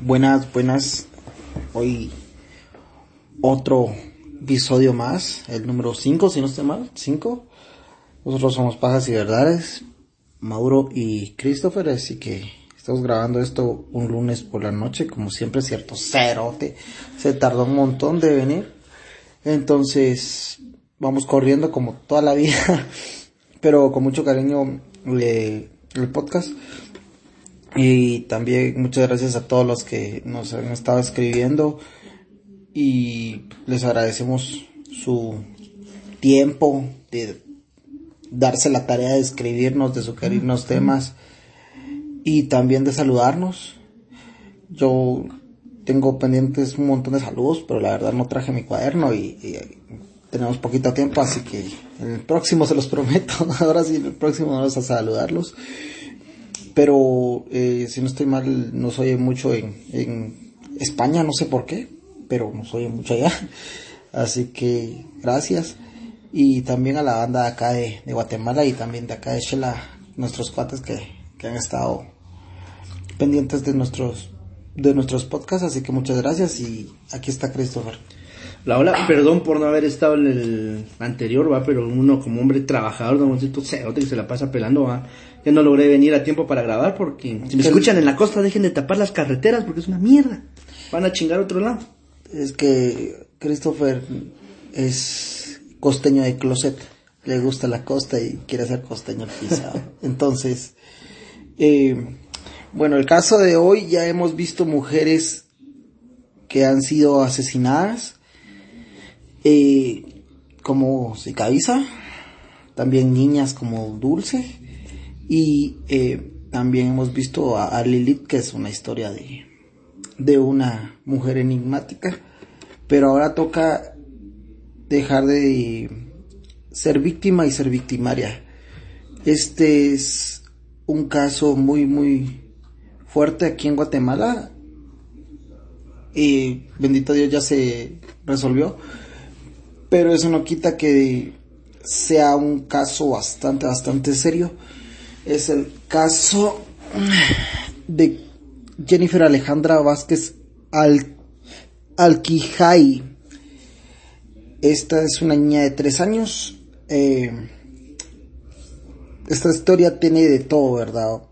Buenas, buenas. Hoy otro episodio más, el número 5, si no estoy mal, 5. Nosotros somos Pajas y Verdades, Mauro y Christopher, así que estamos grabando esto un lunes por la noche, como siempre, cierto, cerote. Se tardó un montón de venir. Entonces, vamos corriendo como toda la vida, pero con mucho cariño le, el podcast. Y también muchas gracias a todos los que nos han estado escribiendo y les agradecemos su tiempo de darse la tarea de escribirnos, de sugerirnos temas y también de saludarnos. Yo tengo pendientes un montón de saludos, pero la verdad no traje mi cuaderno y, y tenemos poquito tiempo, así que el próximo se los prometo. Ahora sí, el próximo vamos a saludarlos pero eh, si no estoy mal, nos oye mucho en, en España, no sé por qué, pero nos oye mucho allá. Así que gracias. Y también a la banda de acá de, Guatemala y también de acá de Shela, nuestros cuates que, que han estado pendientes de nuestros, de nuestros podcasts. Así que muchas gracias y aquí está Christopher. La hola, perdón por no haber estado en el anterior, va, pero uno como hombre trabajador, de un cerote que se la pasa pelando, va, que no logré venir a tiempo para grabar porque si me escuchan en la costa dejen de tapar las carreteras porque es una mierda. Van a chingar a otro lado. Es que Christopher es costeño de closet, le gusta la costa y quiere ser costeño pisado. Entonces, eh, bueno, el caso de hoy ya hemos visto mujeres que han sido asesinadas, eh, como Sicavisa, también niñas como Dulce, y eh, también hemos visto a, a, Lilith, que es una historia de, de una mujer enigmática, pero ahora toca dejar de ser víctima y ser victimaria. Este es un caso muy, muy fuerte aquí en Guatemala. Y bendito Dios ya se resolvió. Pero eso no quita que sea un caso bastante, bastante serio es el caso de Jennifer Alejandra Vázquez Al Alquijay. Esta es una niña de tres años. Eh, esta historia tiene de todo, ¿verdad?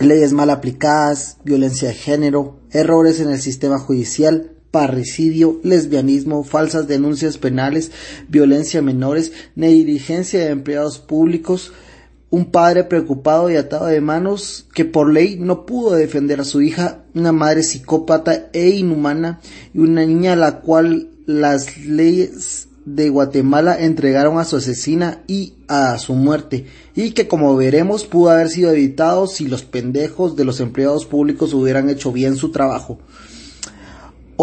Leyes mal aplicadas, violencia de género, errores en el sistema judicial, parricidio, lesbianismo, falsas denuncias penales, violencia a menores, negligencia de empleados públicos, un padre preocupado y atado de manos que por ley no pudo defender a su hija, una madre psicópata e inhumana y una niña a la cual las leyes de Guatemala entregaron a su asesina y a su muerte y que como veremos pudo haber sido evitado si los pendejos de los empleados públicos hubieran hecho bien su trabajo.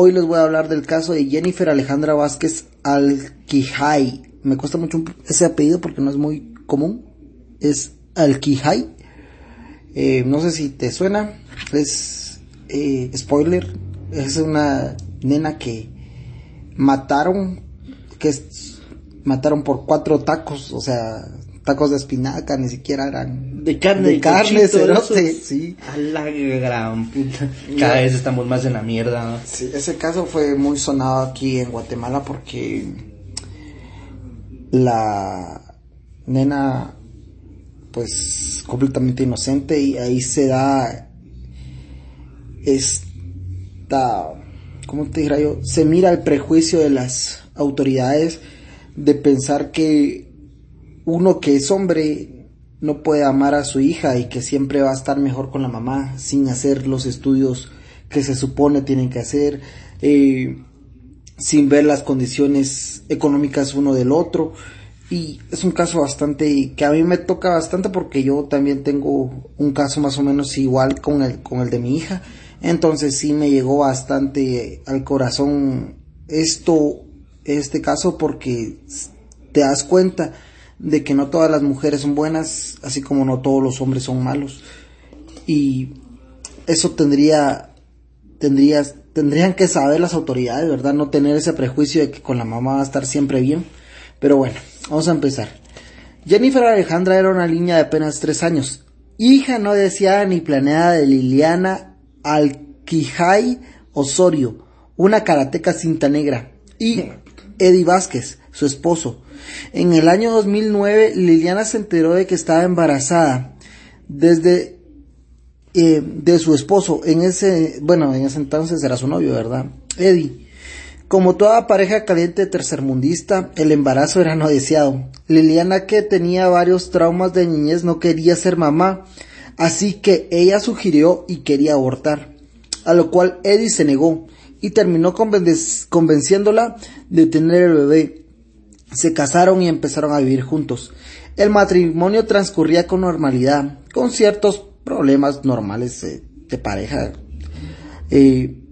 Hoy les voy a hablar del caso de Jennifer Alejandra Vázquez Alquijay. Me cuesta mucho ese apellido porque no es muy común es Alquijay. Eh, no sé si te suena. Es eh, spoiler. Es una nena que mataron. Que mataron por cuatro tacos. O sea, tacos de espinaca. Ni siquiera eran. De carne. De carne, cerote. Sí. A la gran puta. Cada vez estamos más en la mierda. ¿no? Sí, ese caso fue muy sonado aquí en Guatemala porque la nena pues completamente inocente y ahí se da esta, ¿cómo te diría yo? Se mira el prejuicio de las autoridades de pensar que uno que es hombre no puede amar a su hija y que siempre va a estar mejor con la mamá sin hacer los estudios que se supone tienen que hacer, eh, sin ver las condiciones económicas uno del otro. Y es un caso bastante que a mí me toca bastante porque yo también tengo un caso más o menos igual con el con el de mi hija. Entonces sí me llegó bastante al corazón esto este caso porque te das cuenta de que no todas las mujeres son buenas así como no todos los hombres son malos y eso tendría tendrías tendrían que saber las autoridades verdad no tener ese prejuicio de que con la mamá va a estar siempre bien pero bueno, vamos a empezar. Jennifer Alejandra era una niña de apenas tres años. hija no deseada ni planeada de Liliana Alquijay Osorio, una karateca cinta negra, y Eddie Vázquez, su esposo. En el año 2009, Liliana se enteró de que estaba embarazada desde eh, de su esposo. En ese, bueno, en ese entonces era su novio, ¿verdad? Eddie. Como toda pareja caliente tercermundista, el embarazo era no deseado. Liliana, que tenía varios traumas de niñez, no quería ser mamá, así que ella sugirió y quería abortar, a lo cual Eddie se negó y terminó convenciéndola de tener el bebé. Se casaron y empezaron a vivir juntos. El matrimonio transcurría con normalidad, con ciertos problemas normales de pareja. Eh,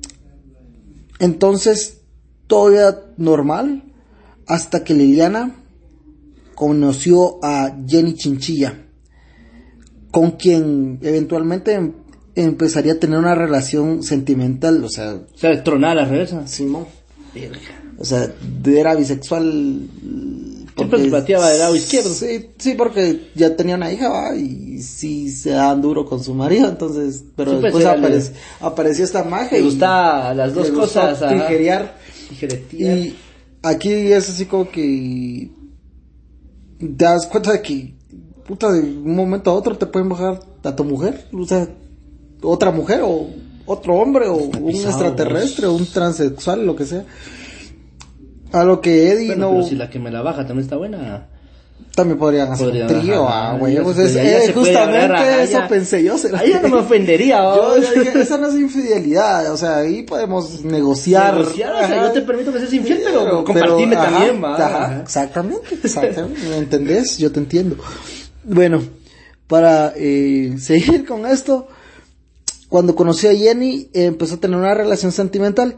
entonces, todo era normal hasta que Liliana conoció a Jenny Chinchilla, con quien eventualmente em-, empezaría a tener una relación sentimental, o sea... O sea, tronada la reversa. Simón. O sea, era bisexual. Siempre se pateaba del lado izquierdo. Sí, sí, porque ya tenía una hija, ¿va? y sí se daban duro con su marido, entonces, pero después apareció, apareció esta magia. Le y gusta las dos cosas. Tijerear. Y aquí es así como que te das cuenta de que, puta, de un momento a otro te pueden bajar a tu mujer, o sea, otra mujer o otro hombre o un pisado, extraterrestre o un transexual, lo que sea. A lo que Eddie Bueno, no pero si la que me la baja también está buena. también podrían hacer Podrían, un trío, ajá, ah, güey. Pues es- eh, justamente hablar, ajá, eso ya. pensé yo. será Ahí ya no me ofendería. Yo, yo dije, esa no es infidelidad, o sea, ahí podemos negociar. Negociar, o sea, Ajá. yo te permito que seas infiel, pero compartirme ajá, también, va. ajá, Ajá. exactamente, exactamente, ¿me entendés? Yo te entiendo. Bueno, para eh, seguir con esto, cuando conocí a Jenny, eh, empezó a tener una relación sentimental.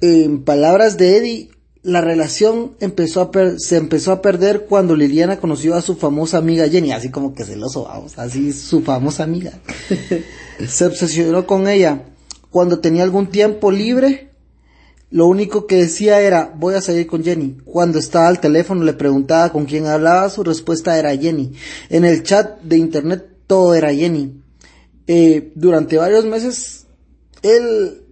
En palabras de Eddie, la relación empezó a per- se empezó a perder cuando Liliana conoció a su famosa amiga Jenny, así como que celoso, vamos, así su famosa amiga. se obsesionó con ella. Cuando tenía algún tiempo libre, lo único que decía era, voy a salir con Jenny. Cuando estaba al teléfono le preguntaba con quién hablaba, su respuesta era Jenny. En el chat de internet todo era Jenny. Eh, durante varios meses, él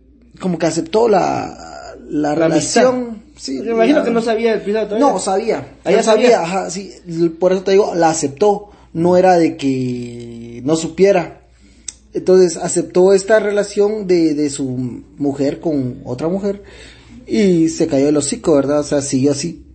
como que aceptó la, la, La relación. Sí, Me imagino la- que no sabía el todavía. no, sabía. Ah, ya ya sabía, sabía. ajá, sí. Por eso te digo, la aceptó. No era de que no supiera. Entonces aceptó esta relación de, de su mujer con otra mujer y se cayó el hocico, ¿verdad? O sea, siguió así.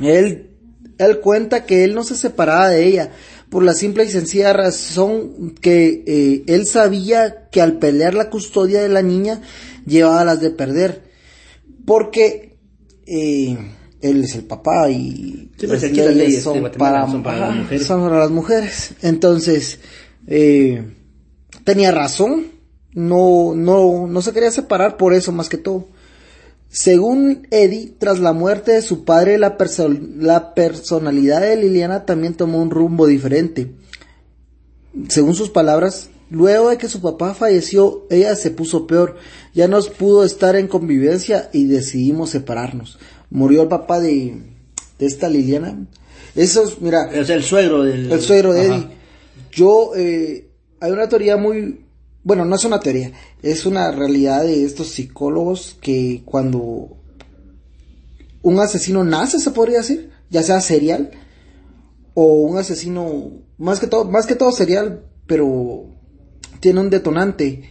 Él, él cuenta que él no se separaba de ella por la simple y sencilla razón que eh, él sabía que al pelear la custodia de la niña llevaba las de perder. Porque eh, él es el papá y Sí, pues las leyes Guatemala para, son para ajá, las mujeres. son para las mujeres. Entonces, eh, tenía razón. No, no, no se quería separar por eso más que todo. Según Eddie, tras la muerte de su padre, la, perso- la personalidad de Liliana también tomó un rumbo diferente. Según sus palabras, luego de que su papá falleció, ella se puso peor, ya no pudo estar en convivencia y decidimos separarnos. Murió el papá de, de esta Liliana. Eso es, mira, sea, el suegro del... el suegro de Ajá. Eddie. Yo, eh, hay una teoría muy, bueno, no es una teoría, es una realidad de estos psicólogos que cuando un asesino nace, se podría decir, ya sea serial, o un asesino, más que todo, más que todo serial, pero tiene un detonante.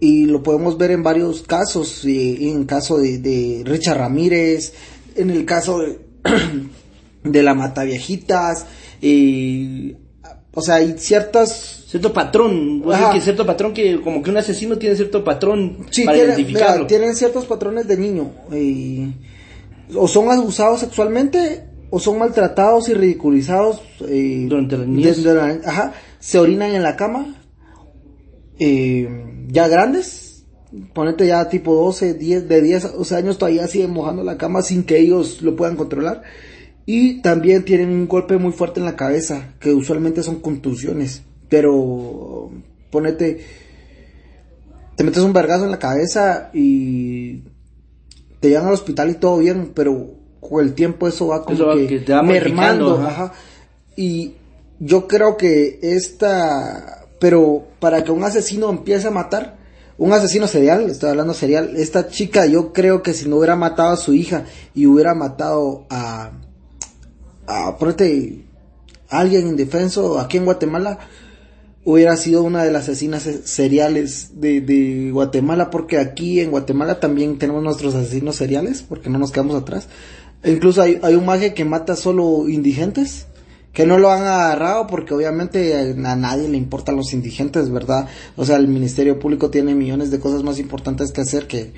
Y lo podemos ver en varios casos, eh, en el caso de, de Richard Ramírez, en el caso de, de la Mataviejitas, eh, o sea, hay ciertas Cierto patrón, que cierto patrón que como que un asesino tiene cierto patrón Sí, para tienen, identificarlo. mira, tienen ciertos patrones de niño. eh, o son abusados sexualmente, o son maltratados y ridiculizados. eh, Durante la niñez. desde la- ajá, se orinan en la cama. Eh, ya grandes. Ponete ya tipo 12, 10, de 10 a 12 años todavía siguen mojando la cama sin que ellos lo puedan controlar. Y también tienen un golpe muy fuerte en la cabeza, que usualmente son contusiones. Pero ponete, te metes un vergazo en la cabeza y te llevan al hospital y todo bien, pero con el tiempo eso va como Eso va que, que te va mermando, modificando, ajá. ajá. Y yo creo que esta, pero para que un asesino empiece a matar, un asesino serial, estoy hablando serial, esta chica yo creo que si no hubiera matado a su hija y hubiera matado a, a, ponete, a alguien indefenso aquí en Guatemala, hubiera sido una de las asesinas seriales de, Guatemala, porque aquí en Guatemala también tenemos nuestros asesinos seriales, porque no nos quedamos atrás. Incluso hay, hay un maje que mata solo indigentes, que no lo han agarrado porque obviamente a nadie le importan los indigentes, ¿verdad? O sea, el Ministerio Público tiene millones de cosas más importantes que hacer que,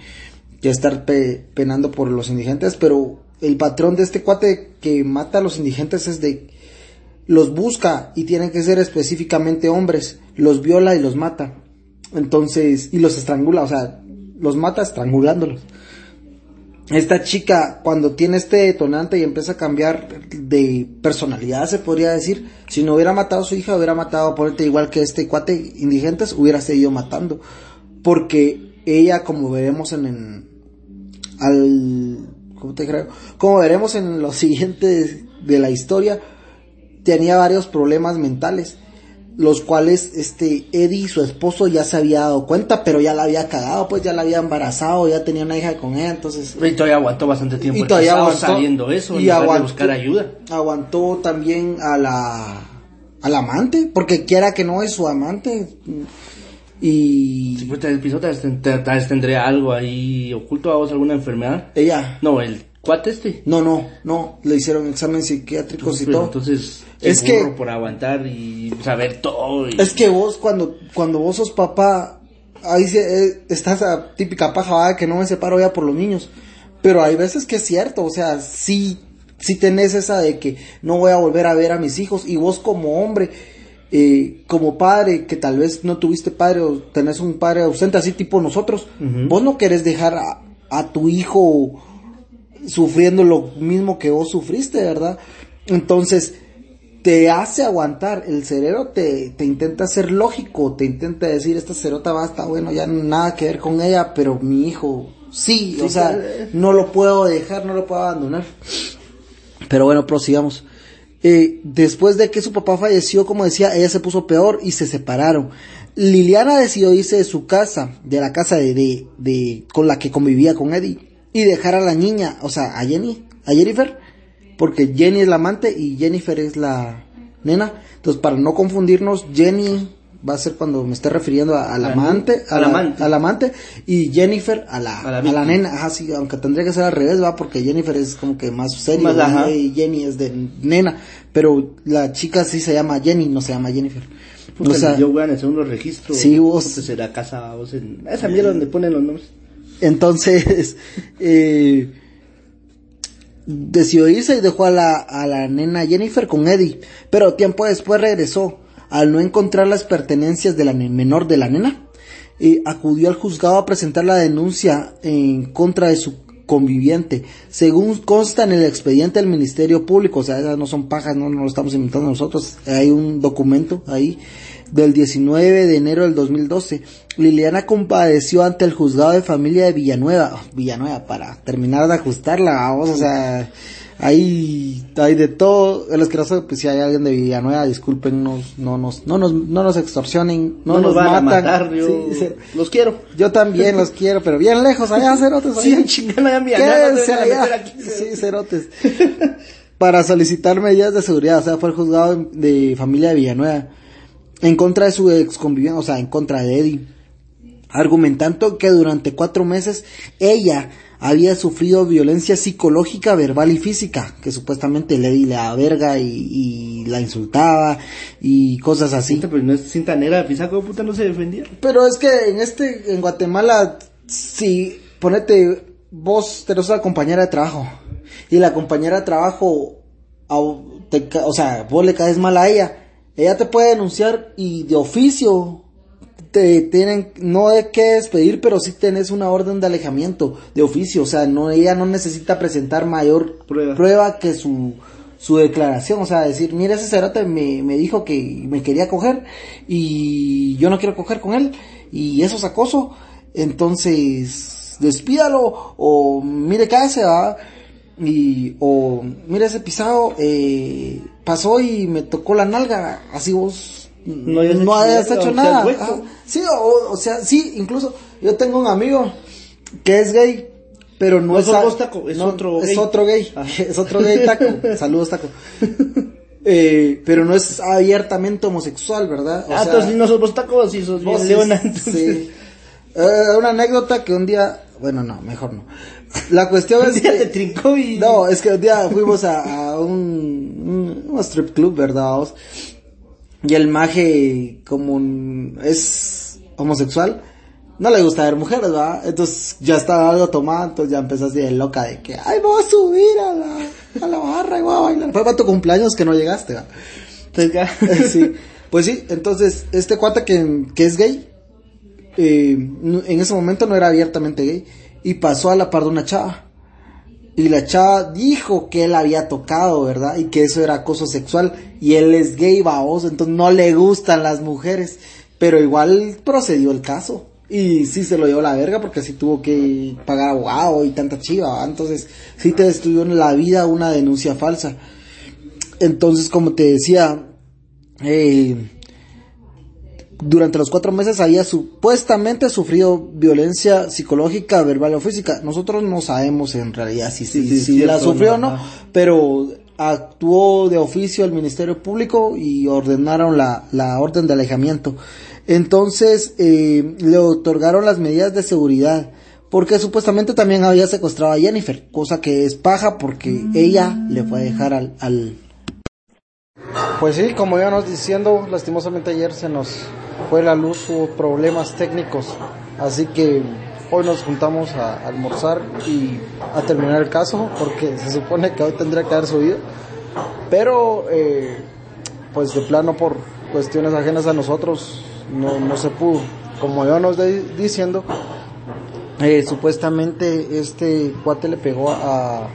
que estar penando por los indigentes, pero el patrón de este cuate que mata a los indigentes es de los busca y tienen que ser específicamente hombres, los viola y los mata. Entonces, y los estrangula, o sea, los mata estrangulándolos. Esta chica, cuando tiene este detonante y empieza a cambiar de personalidad, se podría decir, si no hubiera matado a su hija, hubiera matado, ponerte igual que este cuate indigentes, hubiera seguido matando. Porque ella, como veremos en, en al, ¿cómo te creo? Como veremos en los siguientes de la historia, tenía varios problemas mentales, los cuales este Eddie, su esposo, ya se había dado cuenta, pero ya la había cagado, pues ya la había embarazado, ya tenía una hija con ella, entonces... Y todavía aguantó bastante tiempo. Y todavía aguantó, saliendo eso, y aguantó, buscar ayuda. Aguantó también a la, al amante, porque quiera que no es su amante. Y... Si pues el piso te, tendría algo ahí oculto a vos, alguna enfermedad. Ella. No, el cuate este. No, no, no, le hicieron exámenes psiquiátricos y todo. Entonces, es que por aguantar y saber todo. Es que vos cuando cuando vos sos papá, ahí se, eh, estás a típica paja que no me separo ya por los niños. Pero hay veces que es cierto, o sea, sí sí tenés esa de que no voy a volver a ver a mis hijos y vos como hombre eh, como padre, que tal vez no tuviste padre o tenés un padre ausente, así tipo nosotros, vos no querés dejar a, a, tu hijo sufriendo lo mismo que vos sufriste, ¿verdad? Entonces, te hace aguantar, el cerebro te, te intenta ser lógico, te intenta decir, esta cerota basta, bueno, ya nada que ver con ella, pero mi hijo, sí, o sea, no lo puedo dejar, no lo puedo abandonar. Pero bueno, prosigamos. Eh, después de que su papá falleció, como decía, ella se puso peor y se separaron. Liliana decidió irse de su casa, de la casa de, de, de, con la que convivía con Eddie, y dejar a la niña, o sea, a Jenny, a Jennifer, porque Jenny es la amante y Jennifer es la nena. Entonces, para no confundirnos, Jenny va a ser cuando me esté refiriendo al amante, a la, amante. y Jennifer a la, a la, nena, ajá, sí, aunque tendría que ser al revés, va, porque Jennifer es como que más serio, y Jenny es de nena, pero la chica sí se llama Jenny, no se llama Jennifer. o sea, yo voy a hacer unos registros. Sí, vos. será casa, vos en esa mierda donde ponen los nombres. Entonces, eh, decidió irse y dejó a la, a la nena Jennifer con Eddie, pero tiempo después regresó. Al no encontrar las pertenencias de la menor de la nena, eh, acudió al juzgado a presentar la denuncia en contra de su conviviente. Según consta en el expediente del Ministerio Público, o sea, esas no son pajas, no, no lo estamos inventando nosotros, hay un documento ahí del 19 de enero del 2012. Liliana compadeció ante el juzgado de familia de Villanueva, Villanueva, para terminar de ajustarla, vamos, o sea, hay, hay de todo, el asqueroso, pues si hay alguien de Villanueva, discúlpenos, no nos, no nos, no nos extorsionen, no, nos van matan. a matar, yo los quiero. Yo también los quiero, pero bien lejos, allá cerotes, Sí, chingada Quédense allá. Sí, cerotes. Para solicitar medidas de seguridad, o sea, fue el juzgado de familia de Villanueva en contra de su ex conviviente, o sea, en contra de Eddie, argumentando que durante cuatro meses ella había sufrido violencia psicológica, verbal y física, que supuestamente Eddie le daba verga y, la insultaba y cosas así. Pues no es cinta negra, pisaco puta no se defendía. Pero es que en este, en Guatemala, si ponete, vos tenés una compañera de trabajo y la compañera de trabajo, o sea, vos le caes mal a ella, ella te puede denunciar y de oficio te tienen, no de qué despedir, pero sí tenés una orden de alejamiento de oficio, o sea, no, ella no necesita presentar mayor prueba, que su, su declaración, o sea, decir, mira, ese cerote me, me dijo que me quería coger y yo no quiero coger con él y eso es acoso, entonces despídalo o mire, cállese, va y, o mire ese pisado, eh, pasó y me tocó la nalga, así vos No hayas hecho hecho nada. Ajá. Sí, o, o sea, sí, incluso yo tengo un amigo que es gay, pero no, No es a- vos, Taco, es otro es gay. otro gay, Ah. es otro gay taco. Saludos taco. Eh, pero no es abiertamente homosexual, ¿verdad? O ah, sea, entonces no sos vos tacos, si sos vos leona. sí. Eh, una anécdota que un día, bueno, no, mejor no. La cuestión Un es día que te trincó y... no, es que un día fuimos a, a un, un, un strip club, ¿verdad? Y el maje, como un- es homosexual, no le gusta ver mujeres, ¿verdad? Entonces ya estaba algo tomado, entonces ya empezó así de loca de que, ay, voy a subir a la, a la barra y voy a bailar. Fue para tu cumpleaños que no llegaste, ¿verdad? Entonces, ya- sí. Pues sí, entonces este cuate que, que es gay, eh, en ese momento no era abiertamente gay y pasó a la par de una chava. Y la chava dijo que él había tocado, ¿verdad? Y que eso era acoso sexual. Y él es gay, baboso, entonces no le gustan las mujeres. Pero igual procedió el caso. Y sí se lo llevó la verga porque sí tuvo que pagar abogado y tanta chiva, ¿va? Entonces sí te destruyó en la vida una denuncia falsa. Entonces, como te decía, eh, durante los cuatro meses había supuestamente sufrido violencia psicológica, verbal o física. Nosotros no sabemos en realidad si, si, Sí, sí, si cierto, la sufrió o no, pero actuó de oficio el Ministerio Público y ordenaron la, la orden de alejamiento. Entonces eh, le otorgaron las medidas de seguridad porque supuestamente también había secuestrado a Jennifer, cosa que es paja porque ella le fue a dejar al, al, pues sí, como íbamos diciendo, lastimosamente ayer se nos fue la luz, hubo problemas técnicos, así que hoy nos juntamos a almorzar y a terminar el caso, porque se supone que hoy tendría que haber subido, pero eh, pues de plano por cuestiones ajenas a nosotros no, no se pudo. Como íbamos de- diciendo, eh, supuestamente este cuate le pegó a,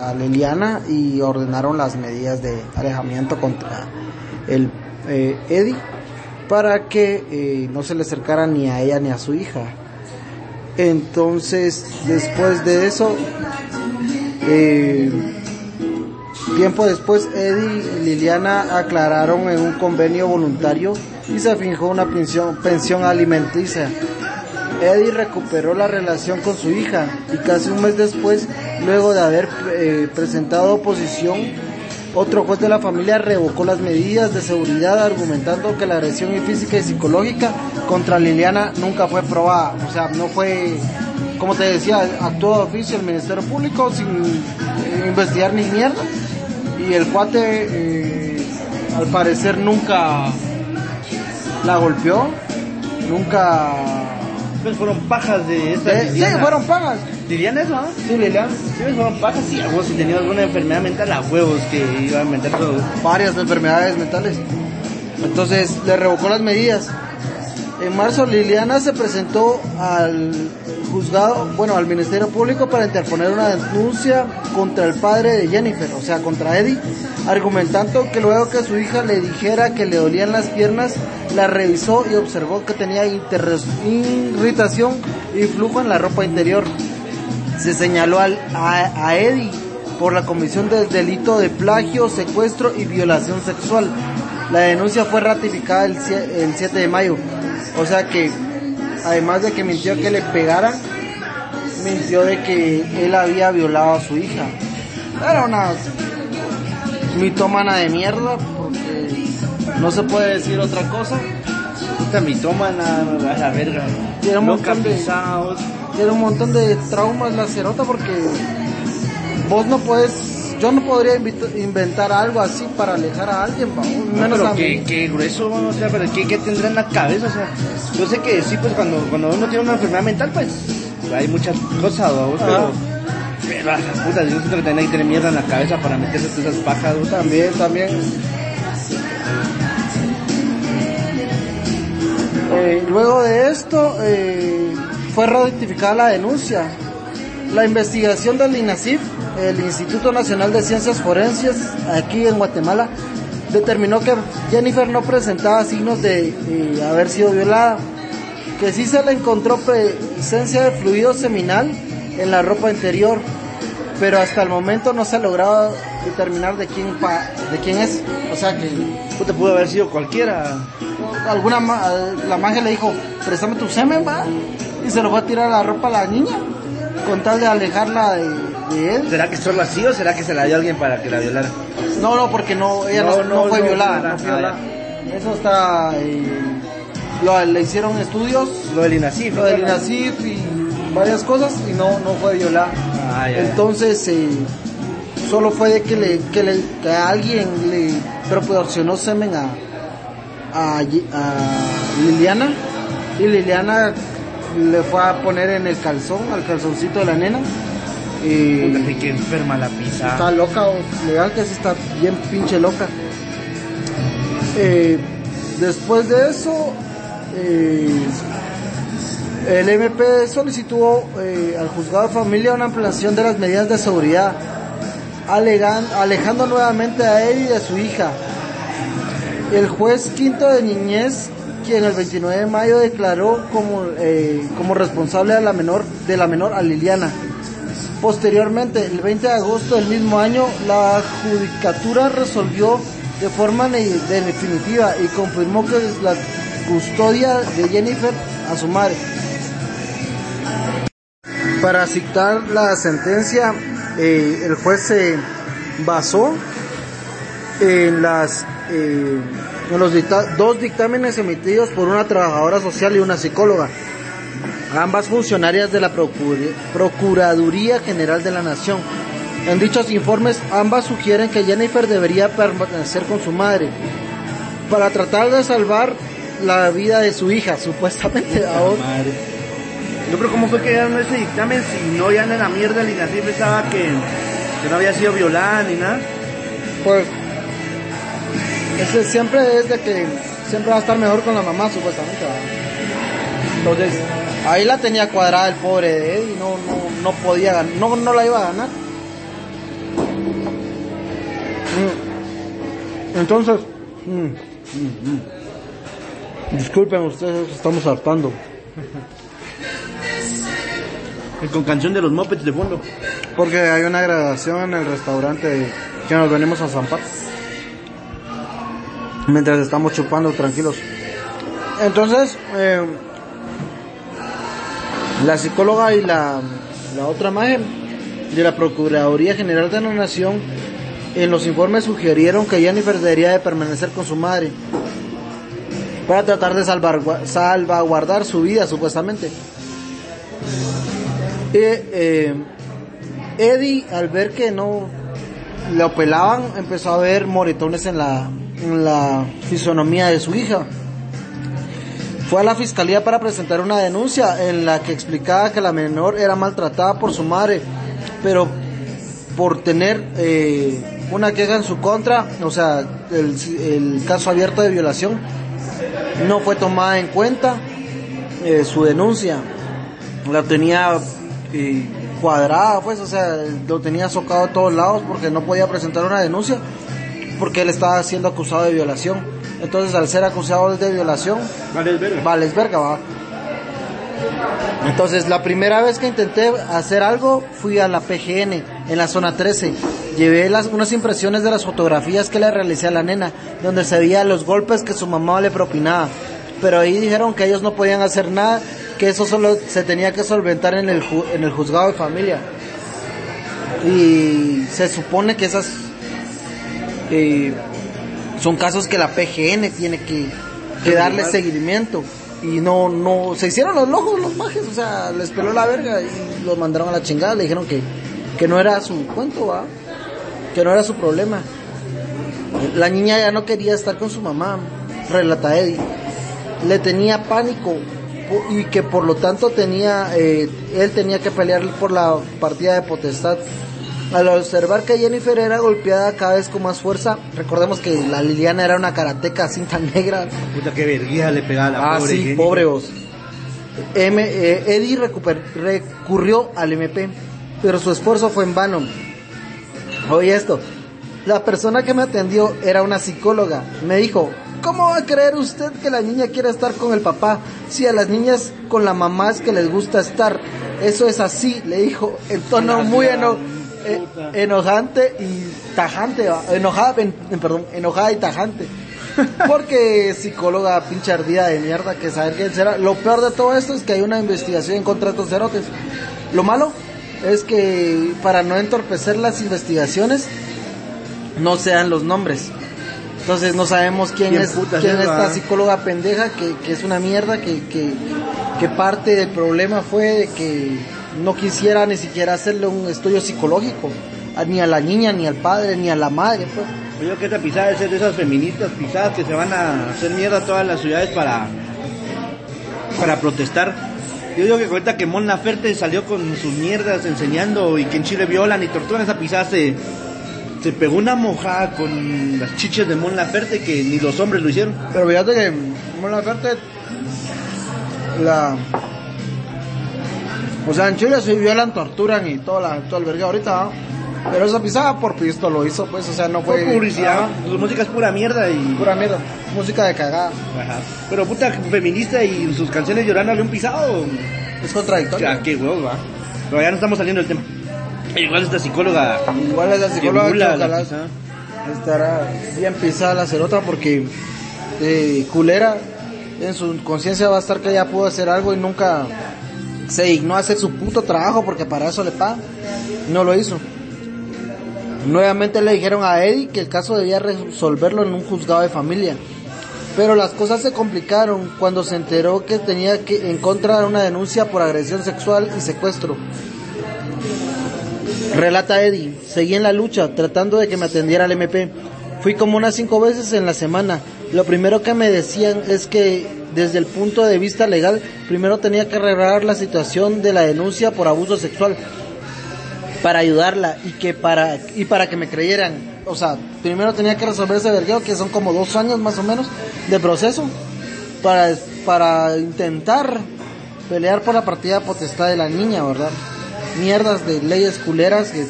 a Liliana y ordenaron las medidas de alejamiento contra el eh, Eddie para que eh, no se le acercara ni a ella ni a su hija. Entonces, después de eso, eh, tiempo después, Eddie y Liliana aclararon en un convenio voluntario y se fijó una pensión, alimenticia. Eddie recuperó la relación con su hija y casi un mes después, luego de haber eh, presentado oposición, otro juez de la familia revocó las medidas de seguridad argumentando que la agresión física y psicológica contra Liliana nunca fue probada. O sea, no fue, como te decía, actuó de oficio el Ministerio Público sin eh, investigar ni mierda. Y el cuate, eh, al parecer, nunca la golpeó, nunca... Pues fueron pajas de esta Eh, sí, fueron pagas. ¿Liliana eso, ah? Sí, Liliana. Sí, pues fueron pajas y a vos si tenías alguna enfermedad mental a huevos que iba a inventar todo. varias enfermedades mentales. Entonces le revocó las medidas. En marzo Liliana se presentó al juzgado, bueno, al Ministerio Público para interponer una denuncia contra el padre de Jennifer, o sea, contra Eddie, argumentando que luego que su hija le dijera que le dolían las piernas, la revisó y observó que tenía irritación y flujo en la ropa interior se señaló al, a, Eddie por la comisión del delito de plagio, secuestro y violación sexual. La denuncia fue ratificada el 7 de mayo. O sea que, además de que mintió que le pegaran, mintió de que él había violado a su hija. Era una mitómana de mierda, porque no se puede decir otra cosa. Puta mitómana, a la verga. Tiene un montón de-. Tiene un montón de traumas la cerota porque vos no puedes, yo no podría inventar algo así para alejar a alguien, va, No, menos pero a qué, mí. qué grueso, o sea, pero qué, qué tendrá en la cabeza, o sea, yo sé que sí, pues cuando, cuando uno tiene una enfermedad mental, pues hay muchas cosas, ¿no? pero, Ajá. pero, ah, puta, yo siento que también hay que tener mierda en la cabeza para meterse esas pajas, ¿no? También, también. Eh, luego de esto, eh, fue ratificada la denuncia. La investigación del INACIF, el Instituto Nacional de Ciencias Forenses, aquí en Guatemala, determinó que Jennifer no presentaba signos de haber sido violada, que sí se le encontró presencia de fluido seminal en la ropa interior, pero hasta el momento no se ha logrado determinar de quién pa- de quién es. O sea que Puta, pudo haber sido cualquiera. alguna la magia le dijo, préstame tu semen, va. Y se lo fue a tirar a la ropa a la niña. Con tal de alejarla de, de él. ¿Será que solo así o será que se la dio alguien para que la violara? No, no, porque no, ella no, No, no no, fue violada. fue. Eso está. eh, lo- le hicieron estudios, Lo del INACIF. lo del INACIF y varias cosas, y no, no fue violada. Ah, ya, ya. Entonces, eh, solo fue de que, le, que, le, que alguien le proporcionó semen a, a, a Liliana, y Liliana le fue a poner en el calzón, al calzoncito de la nena. Y Puta, que enferma la pizza. Está loca, o legal que sí está bien pinche loca. Eh, después de eso, eh, el MP solicitó eh, al juzgado de familia una ampliación de las medidas de seguridad, alegan- alejando nuevamente a él y de su hija. El juez quinto de niñez, quien el 29 de mayo declaró como, eh, como responsable de la menor, de la menor a Liliana. Posteriormente, el 20 de agosto del mismo año, la judicatura resolvió de forma definitiva y confirmó que la custodia de Jennifer a su madre. Para citar la sentencia, eh, el juez se basó en las eh, en los dicta- dos dictámenes emitidos por una trabajadora social y una psicóloga ambas funcionarias de la Procur- Procuraduría General de la Nación. En dichos informes, ambas sugieren que Jennifer debería permanecer con su madre para tratar de salvar la vida de su hija, supuestamente. Ahora, Madre. Yo creo cómo fue que dieron ese dictamen si no ya en la mierda el INACIF pensaba que, que no había sido violada ni nada. pues, ese siempre es de que siempre va a estar mejor con la mamá, supuestamente. Entonces, ahí la tenía cuadrada el pobre de y no, no, no podía ganar, no, no la iba a ganar. Mm. Entonces, mm, mm, mm. disculpen ustedes, estamos hartando. Y con canción de los mopeds de fondo. Porque hay una grabación en el restaurante que nos venimos a zampar. Mientras estamos chupando tranquilos. Entonces, eh, la psicóloga y la, la otra imagen de la Procuraduría General de la Nación en los informes sugirieron que Jennifer debería de permanecer con su madre para tratar de salvaguardar su vida supuestamente. Eh, Eddie, al ver que no lo pelaban, empezó a ver moretones en la, la fisonomía de su hija. Fue a la fiscalía para presentar una denuncia en la que explicaba que la menor era maltratada por su madre, pero por tener eh, una queja en su contra, o sea, el, el caso abierto de violación, no fue tomada en cuenta eh, su denuncia. La tenía eh, cuadrada, pues, o sea, lo tenía socado de todos lados porque no podía presentar una denuncia porque él estaba siendo acusado de violación. Entonces, al ser acusado de violación, Vale, es verga. vales verga, va. Entonces, la primera vez que intenté hacer algo, fui a la PGN, en la zona 13. Llevé las, unas impresiones de las fotografías que le realicé a la nena, donde se veía los golpes que su mamá le propinaba. Pero ahí dijeron que ellos no podían hacer nada, que eso solo se tenía que solventar en el, ju- en el juzgado de familia. Y se supone que esas eh, son casos que la PGN tiene que, que darle seguimiento. Y no, no, se hicieron los locos los majes, o sea, les peló la verga y los mandaron a la chingada, le dijeron que, que no era su cuento, ¿va? que no era su problema. La niña ya no quería estar con su mamá, relata Eddie. Le tenía pánico y que por lo tanto tenía, eh, él tenía que pelear por la partida de potestad. Al observar que Jennifer era golpeada cada vez con más fuerza, recordemos que la Liliana era una karateca cinta negra, Puta, qué vergüenza le pegaba a la Ah, pobre sí, pobre vos. M, eh, Eddie recuper- recurrió al MP, pero su esfuerzo fue en vano. Oye esto, la persona que me atendió era una psicóloga. Me dijo, ¿cómo va a creer usted que la niña quiere estar con el papá si a las niñas con la mamá es que les gusta estar? Eso es así, le dijo, en tono muy eno- eh, enojante y tajante, enojada, en- perdón, enojada y tajante. Porque psicóloga pinche ardida de mierda que saber quién será. Lo peor de todo esto es que hay una investigación en contra de estos cerotes. Lo malo es que para no entorpecer las investigaciones no se dan los nombres. Entonces no sabemos quién, ¿Quién es, quién es, es esta psicóloga pendeja que, que es una mierda, que, que, que parte del problema fue de que no quisiera ni siquiera hacerle un estudio psicológico, ni a la niña, ni al padre, ni a la madre. Pues. Yo creo que esta pisada es de esas feministas pisadas que se van a hacer mierda a todas las ciudades para, para protestar. Yo digo que ahorita que Mon Laferte salió con sus mierdas enseñando y que en Chile violan y torturan esa pisada se, se pegó una mojada con las chiches de Mon Laferte que ni los hombres lo hicieron. Pero fíjate que Mon Laferte, la... O sea, en Chile se violan, torturan y toda la, todo el verga ahorita, ¿va? Pero esa pisada por pisto lo hizo, pues, o sea, no fue... Fue publicidad, Ajá, su música es pura mierda y... pura mierda, música de cagada. Ajá. Pero puta feminista y sus canciones llorándole un pisado. Es contradictorio. Ya, qué huevos, va. Pero ya no estamos saliendo del tema. Igual esta psicóloga Igual es la psicóloga que que ojalá estará bien pisada la cerota porque eh, culera en su conciencia va a estar que ella pudo hacer algo y nunca se dignó a hacer su puto trabajo porque para eso le pagan. No lo hizo. Nuevamente le dijeron a Eddie que el caso debía resolverlo en un juzgado de familia. Pero las cosas se complicaron cuando se enteró que tenía que encontrar una denuncia por agresión sexual y secuestro. Relata Eddie, seguí en la lucha tratando de que me atendiera el MP. Fui como unas cinco veces en la semana. Lo primero que me decían es que desde el punto de vista legal, primero tenía que arreglar la situación de la denuncia por abuso sexual para ayudarla y que para y para que me creyeran. O sea, primero tenía que resolver ese vergueo que son como dos años más o menos de proceso para para intentar pelear por la partida de potestad de la niña, ¿verdad? Mierdas de leyes culeras que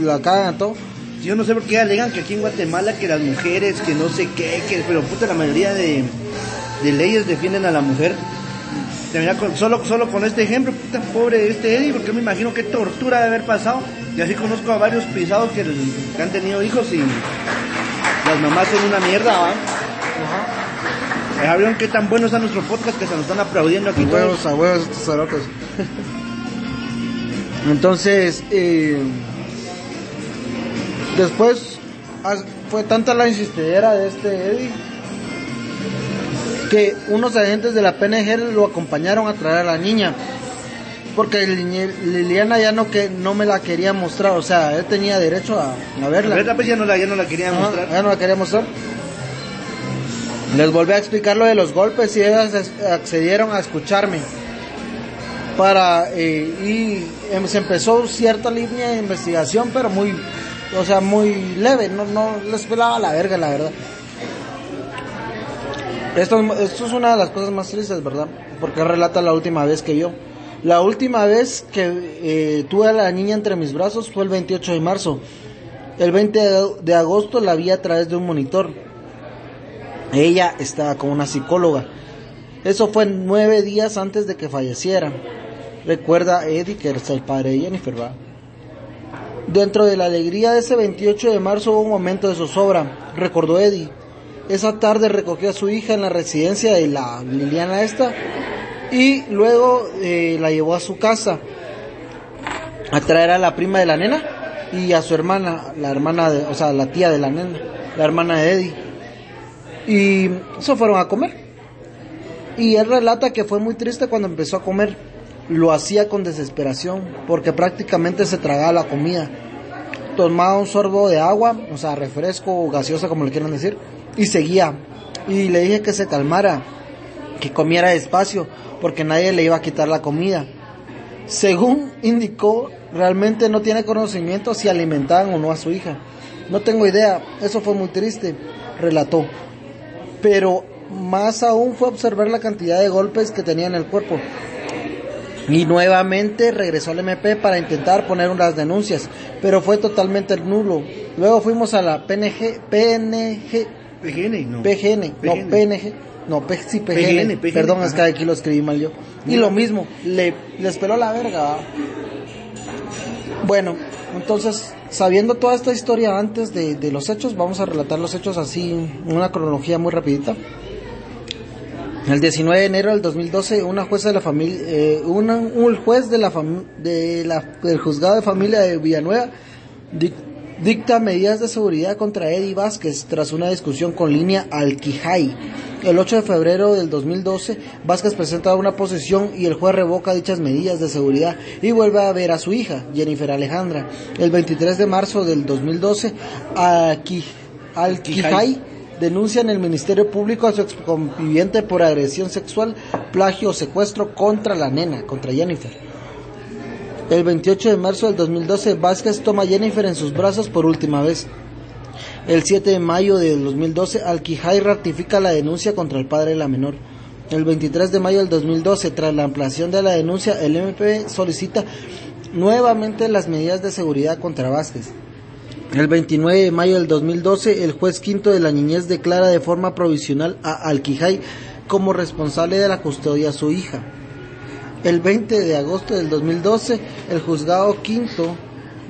la cagan a todo. Yo no sé por qué alegan que aquí en Guatemala que las mujeres, que no sé qué, que, pero puta la mayoría de, de leyes defienden a la mujer. De con- solo, solo con este ejemplo, puta pobre este Eddie, porque me imagino qué tortura de haber pasado. Y así conozco a varios pisados que, que han tenido hijos y las mamás son una mierda, ¿va? Vieron qué tan bueno está nuestro podcast que se nos están aplaudiendo aquí todos. huevos a huevos estos. Entonces, eh, después fue tanta la insistidera de este Eddie que unos agentes de la PNG lo acompañaron a traer a la niña. Porque Liliana ya no que no me la quería mostrar, o sea, él tenía derecho a, a La verla. verdad, pues ya no la, ya no la quería Ajá, mostrar. ya no la quería mostrar. Les volví a explicar lo de los golpes y ellas ac- accedieron a escucharme. Para, eh, y em- se empezó cierta línea de investigación, pero muy, o sea, muy leve, no, no les pelaba la verga, la verdad. Esto, esto es una de las cosas más tristes, ¿verdad? Porque relata la última vez que vio. La última vez que eh, tuve a la niña entre mis brazos fue el 28 de marzo. El 20 de- agosto la vi a través de un monitor. Ella estaba con una psicóloga. Eso fue nueve días antes de que falleciera. Recuerda Eddie, que es el padre de Jennifer. Dentro de la alegría de ese 28 de marzo hubo un momento de zozobra, recordó Eddie. Esa tarde recogió a su hija en la residencia de la Liliana esta y luego eh, la llevó a su casa a traer a la prima de la nena y a su hermana, la hermana de, o sea, la tía de la nena, la hermana de Eddie. Y se fueron a comer. Y él relata que fue muy triste cuando empezó a comer. Lo hacía con desesperación porque prácticamente se tragaba la comida. Tomaba un sorbo de agua, o sea, refresco o gaseosa como le quieran decir, y seguía. Y le dije que se calmara, que comiera despacio, porque nadie le iba a quitar la comida. Según indicó, realmente no tiene conocimiento si alimentaban o no a su hija. No tengo idea, eso fue muy triste, relató. Pero más aún fue observar la cantidad de golpes que tenía en el cuerpo. Y nuevamente regresó al MP para intentar poner unas denuncias, pero fue totalmente nulo. Luego fuimos a la PNG, PNG, PGN, no. PGN, no. PNG, no, P- sí, PGN, PGN, PGN, perdón, es que aquí lo escribí mal yo. Y lo mismo, le, les peló la verga. ¿va? Bueno, Entonces, sabiendo toda esta historia antes de, de los hechos, vamos a relatar los hechos así, en una cronología muy rapidita. El 19 de enero del 2012, una jueza de la familia, eh, una- un juez de la, de la- del juzgado de familia de Villanueva dic- dicta medidas de seguridad contra Eddie Vázquez tras una discusión con línea Alquijay. El 8 de febrero del 2012, Vázquez presenta una posesión y el juez revoca dichas medidas de seguridad y vuelve a ver a su hija, Jennifer Alejandra. El 23 de marzo del 2012, Alqui- Alquijay denuncia en el Ministerio Público a su exconviviente por agresión sexual, plagio o secuestro contra la nena, contra Jennifer. El 28 de marzo del 2012, Vázquez toma a Jennifer en sus brazos por última vez. El 7 de mayo del 2012, Alquijay ratifica la denuncia contra el padre de la menor. El 23 de mayo del 2012, tras la ampliación de la denuncia, el MP solicita nuevamente las medidas de seguridad contra Vázquez. El 29 de mayo del 2012, el juez quinto de la niñez declara de forma provisional a Alquijay como responsable de la custodia a su hija. El 20 de agosto del 2012, el juzgado quinto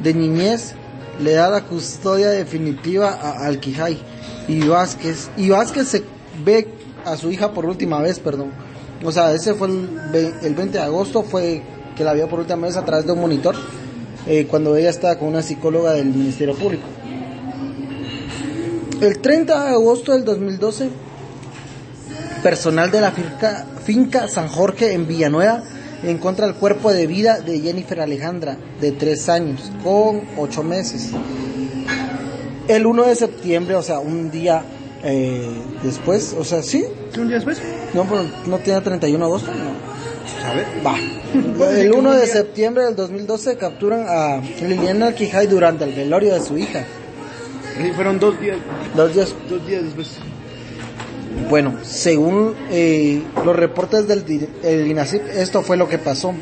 de niñez le da la custodia definitiva a Alquijay y Vázquez. Y Vázquez se ve a su hija por última vez, perdón. O sea, ese fue el, el 20 de agosto, fue que la vio por última vez a través de un monitor, eh, cuando ella estaba con una psicóloga del Ministerio Público. El 30 de agosto del 2012, personal de la finca, finca San Jorge en Villanueva encuentra el cuerpo de vida de Jennifer Alejandra, de 3 años, con 8 meses. El 1 de septiembre, o sea, un día eh, después, o sea, sí, ¿Un día después? no, pero no tiene 31 de agosto, no. Va. El 1 de septiembre del 2012 capturan a Liliana Alquijay durante el velorio de su hija. Sí, fueron dos días, Dos días dos días después. Bueno, según eh, los reportes del el INACIP, esto fue lo que pasó.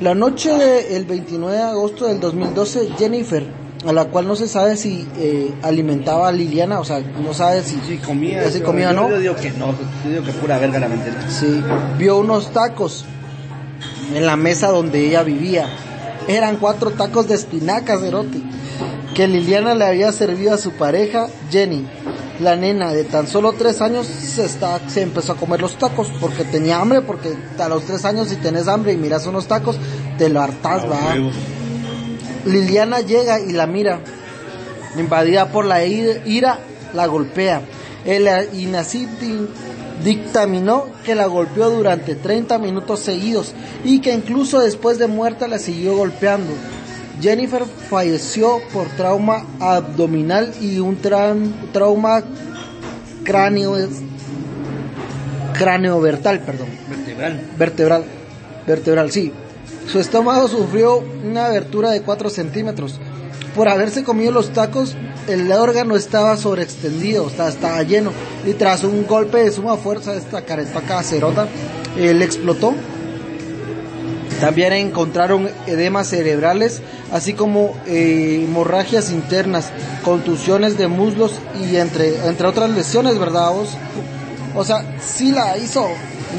La noche del 29 de agosto del 2012, Jennifer, a la cual no se sabe si eh, alimentaba a Liliana, o sea, no sabe si, Sí, comía. si comía o no. Yo digo que no, yo digo que pura verga la mentira. Sí, vio unos tacos en la mesa donde ella vivía. Eran cuatro tacos de espinacas, Erote, que Liliana le había servido a su pareja, Jenny. La nena de tan solo tres años se, está, se empezó a comer los tacos porque tenía hambre, porque a los tres años si tenés hambre y miras unos tacos, te lo hartás, va. Liliana llega y la mira. Invadida por la ira, la golpea. El INACIP di- dictaminó que la golpeó durante 30 minutos seguidos y que incluso después de muerta la siguió golpeando. Jennifer falleció por trauma abdominal y un tra- trauma cráneo cráneo vertal, perdón Vertebral. vertebral. Vertebral, sí. Su estómago sufrió una abertura de 4 centímetros. Por haberse comido los tacos, el órgano estaba sobreextendido, o sea, estaba lleno. Y tras un golpe de suma fuerza, esta caretaca cerota, él explotó. También encontraron edemas cerebrales, así como eh, hemorragias internas, contusiones de muslos y entre, entre otras lesiones, ¿verdad vos? O sea, sí la hizo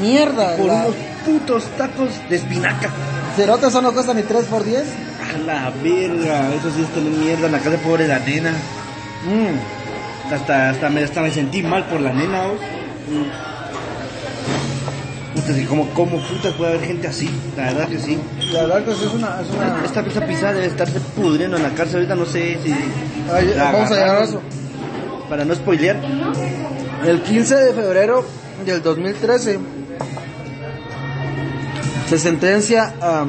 mierda. Por la- unos putos tacos de espinaca. Cerote, eso no cuesta ni 3 por 10. A la verga, eso sí es tener mierda en la casa de pobre la nena. Mm. Hasta, hasta, me, hasta me sentí mal por la nena, vos. Puta, sí, como, como putas puede haber gente así, la verdad que sí. La verdad que sí es una... Es una... Esta pieza pisada debe estarse pudriendo en la cárcel ahorita, no sé si... Ay, vamos a llegar a eso. Para no spoilear. El 15 de febrero del 2013 se sentencia a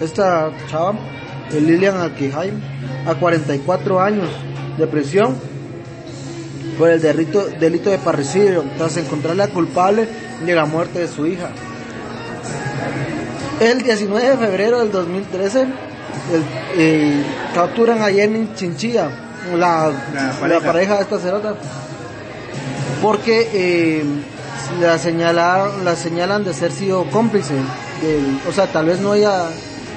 esta chava, Lilian Alquijay, a 44 años de prisión por el delito, delito de parricidio tras encontrarla culpable de la muerte de su hija. El 19 de febrero del 2013 el- eh, capturan a Jenny Chinchilla, la, La la pareja. pareja de esta cerota porque eh, la señalaron, la señalan de ser sido cómplice del, o sea, tal vez no ella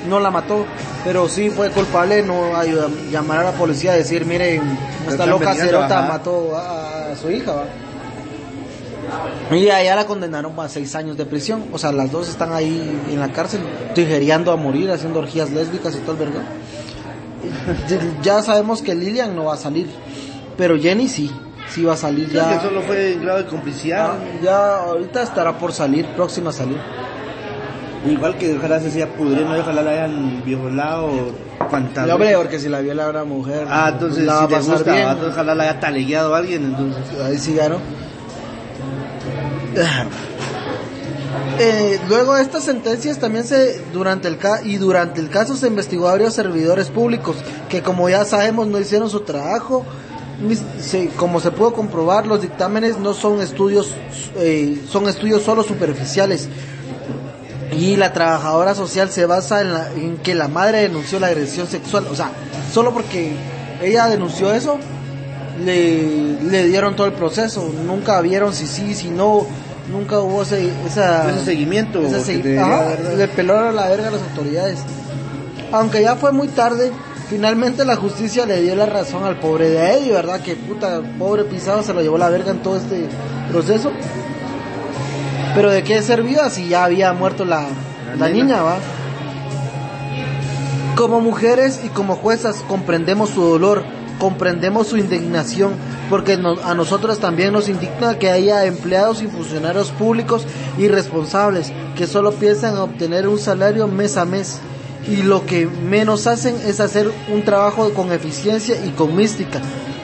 no la mató, pero sí fue culpable no ayudar, llamar a la policía a decir, miren, esta loca cerota mató a, a su hija, ¿va? Y a ella la condenaron a seis años de prisión. O sea, las dos están ahí en la cárcel, tijereando a morir, haciendo orgías lésbicas y todo el verga. ya sabemos que Lilian no va a salir, pero Jenny sí, sí va a salir Ya. ya. que solo fue en grado de complicidad. Ah, Ya ahorita estará por salir, próxima a salir. Igual que ojalá se siga pudriendo, ojalá la hayan violado cuantas No, hombre, porque si la vio la gran mujer, Ah, entonces la si te pasar gusta, bien. vato, ojalá la haya talegueado a alguien, entonces. Ahí sí ganó. Eh, luego de estas sentencias también se durante el ca- y durante el caso se investigó a varios servidores públicos que como ya sabemos no hicieron su trabajo se- como se pudo comprobar los dictámenes no son estudios eh, son estudios solo superficiales y la trabajadora social se basa en, la- en que la madre denunció la agresión sexual o sea solo porque ella denunció eso le, le dieron todo el proceso. Nunca vieron si sí, si no. Nunca hubo ese, esa, Ese seguimiento ese segui- Ajá, le pelaron la verga a las autoridades. Aunque ya fue muy tarde, finalmente la justicia le dio la razón al pobre de Eddie, ¿verdad? Que puta, pobre pisado se lo llevó la verga en todo este proceso. Pero de qué servía si ya había muerto la, La niña, va. Como mujeres y como juezas comprendemos su dolor, comprendemos su indignación, porque no- a nosotros también nos indigna que haya empleados y funcionarios públicos irresponsables que solo piensan en obtener un salario mes a mes y lo que menos hacen es hacer un trabajo con eficiencia y con mística,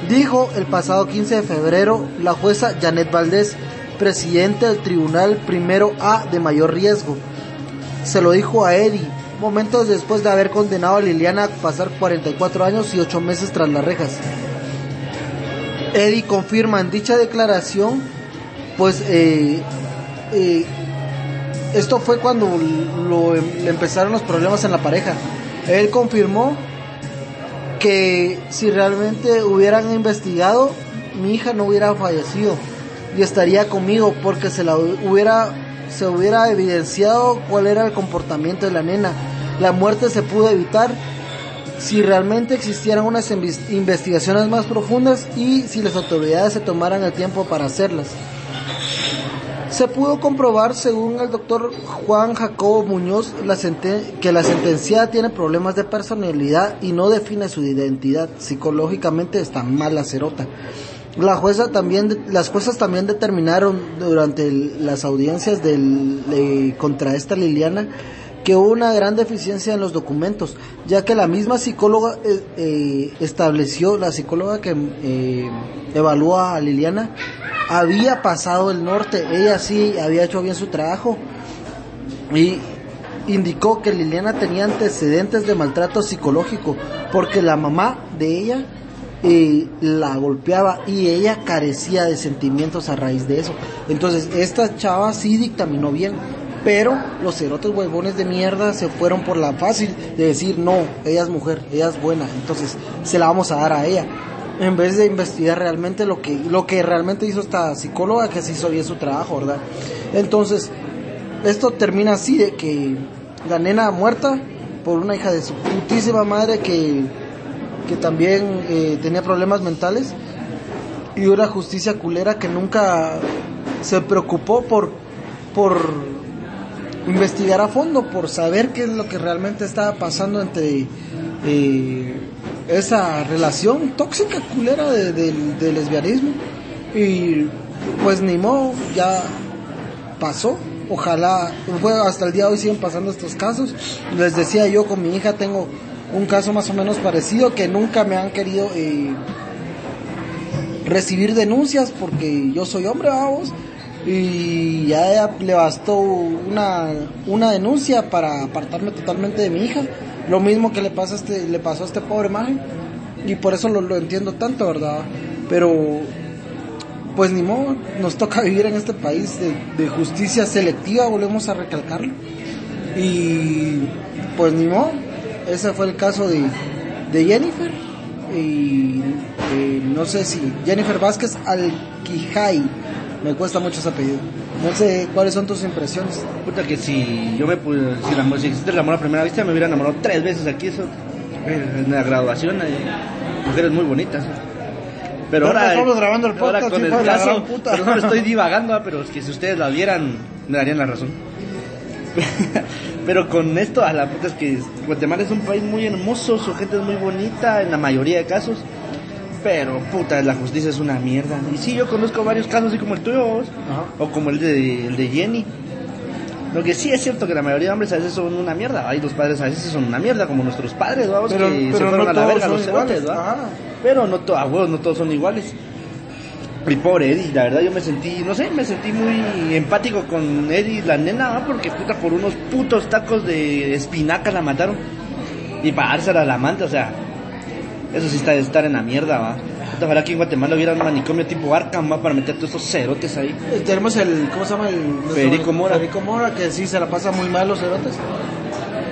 dijo el pasado 15 de febrero la jueza Janet Valdés, presidente del Tribunal Primero A de mayor riesgo se lo dijo a Eddie, momentos después de haber condenado a Liliana a pasar 44 años y 8 meses tras las rejas. Eddie confirma en dicha declaración, pues eh, eh, esto fue cuando lo, le empezaron los problemas en la pareja. Él confirmó que si realmente hubieran investigado, mi hija no hubiera fallecido y estaría conmigo porque se la hubiera se hubiera evidenciado cuál era el comportamiento de la nena. La muerte se pudo evitar si realmente existieran unas inves- investigaciones más profundas y si las autoridades se tomaran el tiempo para hacerlas. Se pudo comprobar, según el doctor Juan Jacobo Muñoz, la que la sentenciada tiene problemas de personalidad y no define su identidad. Psicológicamente está mal la cerota. La jueza también, las juezas también determinaron durante las audiencias de- contra esta Liliana que hubo una gran deficiencia en los documentos, ya que la misma psicóloga eh, eh, estableció, la psicóloga que eh, evalúa a Liliana, había pasado el norte, ella sí había hecho bien su trabajo y indicó que Liliana tenía antecedentes de maltrato psicológico porque la mamá de ella eh, la golpeaba y ella carecía de sentimientos a raíz de eso. Entonces, esta chava sí dictaminó bien, pero los cerotes huevones de mierda se fueron por la fácil de decir, no, ella es mujer, ella es buena, entonces se la vamos a dar a ella. En vez de investigar realmente lo que, lo que realmente hizo esta psicóloga, que se hizo bien su trabajo, ¿verdad? Entonces, esto termina así de que la nena muerta por una hija de su putísima madre que, que también eh, tenía problemas mentales y una justicia culera que nunca se preocupó por por investigar a fondo por saber qué es lo que realmente estaba pasando entre eh, esa relación tóxica culera de, del lesbianismo. Y pues ni modo ya pasó. Ojalá hasta el día de hoy siguen pasando estos casos. Les decía yo con mi hija tengo un caso más o menos parecido que nunca me han querido eh, recibir denuncias porque yo soy hombre vamos y ya le bastó una, una denuncia para apartarme totalmente de mi hija. Lo mismo que le pasa a este le pasó a este pobre maje y por eso lo, lo entiendo tanto verdad pero pues ni modo nos toca vivir en este país de, de justicia selectiva volvemos a recalcarlo y pues ni modo ese fue el caso de, de Jennifer y eh, no sé si Jennifer Vázquez Alquijay me cuesta mucho ese apellido no sé cuáles son tus impresiones Puta que si yo me pude, si, la, si existe el amor a primera vista me hubiera enamorado tres veces aquí eso. eh, En la graduación hay mujeres muy bonitas. ¿eh? Pero ahora, estamos grabando el ahora podcast, con el caso, puta. perdón, estoy divagando, ah, pero es que si ustedes la vieran, me darían la razón. Pero con esto, a la puta es que Guatemala es un país muy hermoso, su gente es muy bonita en la mayoría de casos. Pero puta, la justicia es una mierda. Y sí, yo conozco varios casos así como el tuyo, vos, o como el de, el de Jenny. Lo que sí es cierto que la mayoría de hombres a veces son una mierda. Hay los padres a veces son una mierda, como nuestros padres, vamos, Pero, que se fueron no a la verga los cerotes. Pero no, to- a huevos, no todos son iguales. Y pobre Eddie, la verdad yo me sentí, no sé, me sentí muy empático con Eddie, la nena, ¿va? porque puta por unos putos tacos de espinaca la mataron. Y para dársela a la amante, o sea, eso sí está de estar en la mierda, va. Ojalá que en Guatemala hubiera un manicomio tipo Arkham, va, para meter todos esos cerotes ahí. Eh, Tenemos el, ¿cómo se llama? El, Federico Mora. Federico Mora, que sí se la pasa muy mal los cerotes.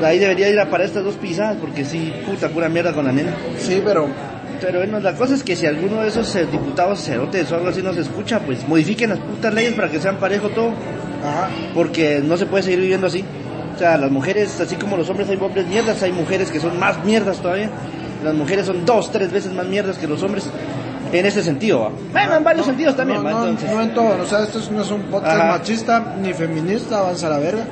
Ahí debería ir a para estas dos pisadas, porque sí, puta, pura mierda con la nena. Sí, pero Pero bueno, la cosa es que si alguno de esos eh, diputados cerotes o algo así nos escucha, pues modifiquen las putas leyes para que sean parejo todo. Ajá. porque no se puede seguir viviendo así. O sea, las mujeres, así como los hombres hay hombres mierdas, hay mujeres que son más mierdas todavía. Las mujeres son dos, tres veces más mierdas que los hombres. En ese sentido, ¿va? Bueno, en varios No, sentidos también, no, Entonces, no en todo, o sea, esto no es un podcast Ajá. machista ni feminista, avanza la verga.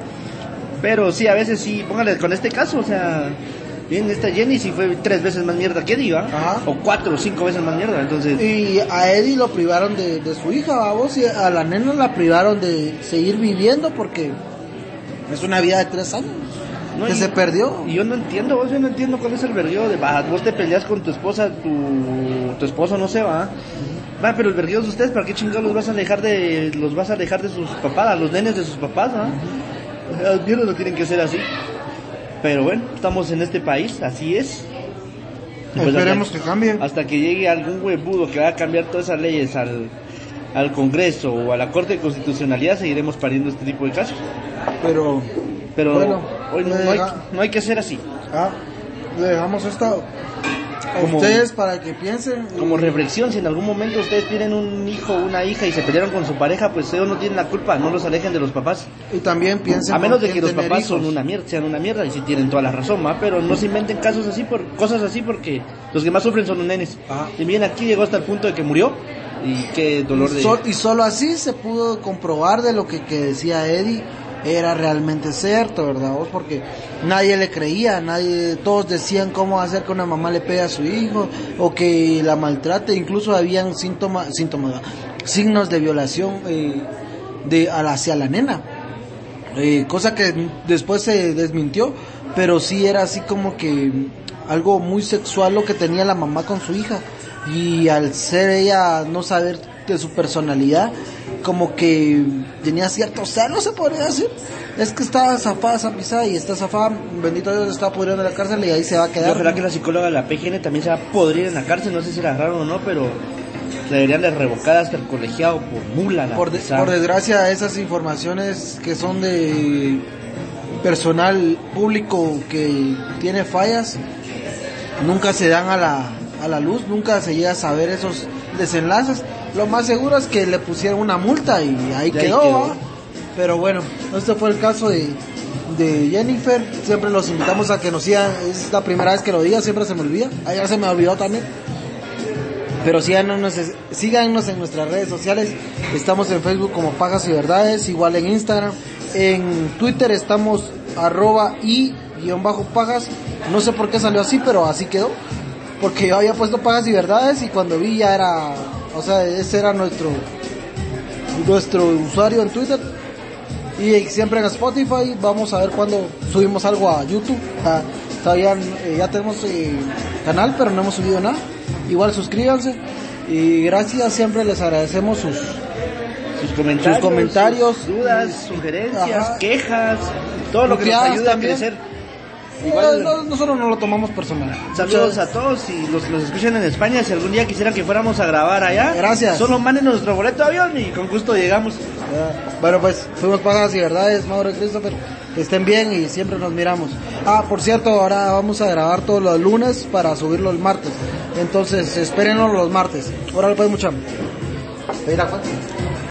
Pero sí, a veces sí, póngale con este caso, o sea, bien, esta Jenny sí fue tres veces más mierda que Eddie, ¿va? Ajá. O cuatro o cinco veces más mierda, entonces... Y a Eddie lo privaron de, de su hija, vamos, y a la nena la privaron de seguir viviendo porque es una vida de tres años no, que y- se perdió. Y yo no entiendo, vos yo no entiendo cuál es el vergueo de, vos te peleas con tu esposa, tu, tu esposo no se va. Va, pero el vergueo de ustedes, ¿para qué chingados los vas a alejar de, los vas a alejar de sus papás, a los nenes de sus papás, ¿va? Las mierdas no tienen que ser así. Pero bueno, estamos en este país, así es. Pues Esperemos hasta- que cambie. Hasta que llegue algún huevudo que va a cambiar todas esas leyes al, al Congreso o a la Corte de Constitucionalidad, seguiremos pariendo este tipo de casos. Pero, Pero Bueno, hoy no, no hay, no hay que ser así. ah, le dejamos esto a Como- ustedes para que piensen. Como reflexión, si en algún momento ustedes tienen un hijo o una hija y se pelearon con su pareja, pues ellos no tienen la culpa, no los alejen de los papás. Y también piensen. A menos de que los papás son una mierda, sean una mierda y sí tienen toda la razón, ¿va? pero no se inventen casos así por cosas así porque los que más sufren son los nenes. Ajá. Y bien aquí llegó hasta el punto de que murió y qué dolor de Sol- y solo así se pudo comprobar de lo que, que decía Eddie era realmente cierto, ¿verdad? vos? Porque nadie le creía, nadie, todos decían cómo hacer que una mamá le pegue a su hijo o que la maltrate, incluso habían síntomas, síntomas, signos de violación eh, de hacia la nena, Eh, cosa que después se desmintió, pero sí era así como que algo muy sexual lo que tenía la mamá con su hija y al ser ella no saber de su personalidad como que tenía cierto celo se podría decir es que está zafada esa pisada y está zafada bendito Dios está pudriendo en la cárcel y ahí se va a Y quedar ojalá que la psicóloga de la PGN también se va a podrir en la cárcel, no sé si la agarraron o no, pero le deberían de revocar hasta el colegiado por mula. La por, de- por desgracia esas informaciones que son de personal público que tiene fallas nunca se dan a la, a la luz, nunca se llega a saber esos desenlaces. Lo más seguro es que le pusieron una multa y ahí Y ahí quedó. quedó. Pero bueno, este fue el caso de, de Jennifer. Siempre los invitamos a que nos sigan. Es la primera vez que lo diga, siempre se me olvida. Ayer se me olvidó también. Pero síganos, síganos en nuestras redes sociales. Estamos en Facebook como Pajas y Verdades, igual en Instagram. En Twitter estamos arroba y guion bajo pajas. No sé por qué salió así, pero así quedó. Porque yo había puesto Pajas y Verdades y cuando vi ya era, o sea, ese era nuestro, nuestro usuario en Twitter. Y siempre en Spotify, vamos a ver cuando subimos algo a YouTube. Ah, todavía eh, ya tenemos eh, canal, pero no hemos subido nada. Igual suscríbanse. Y gracias, siempre les agradecemos sus... sus comentarios, sus comentarios, sus dudas, sugerencias, ajá. quejas, todo lo que nos Puteadas ayude a también. crecer. No, Igual, no, nosotros no lo tomamos personal. Saludos a todos y los que nos escuchan en España, si algún día quisieran que fuéramos a grabar allá, Gracias. solo manden nuestro boleto de avión y con gusto llegamos. Ya. Bueno, pues fuimos pajas y verdades, Mauro y Christopher. Que estén bien y siempre nos miramos. Ah, por cierto, ahora vamos a grabar todos los lunes para subirlo el martes. Entonces, espérenos los martes. Ahora pues mucha.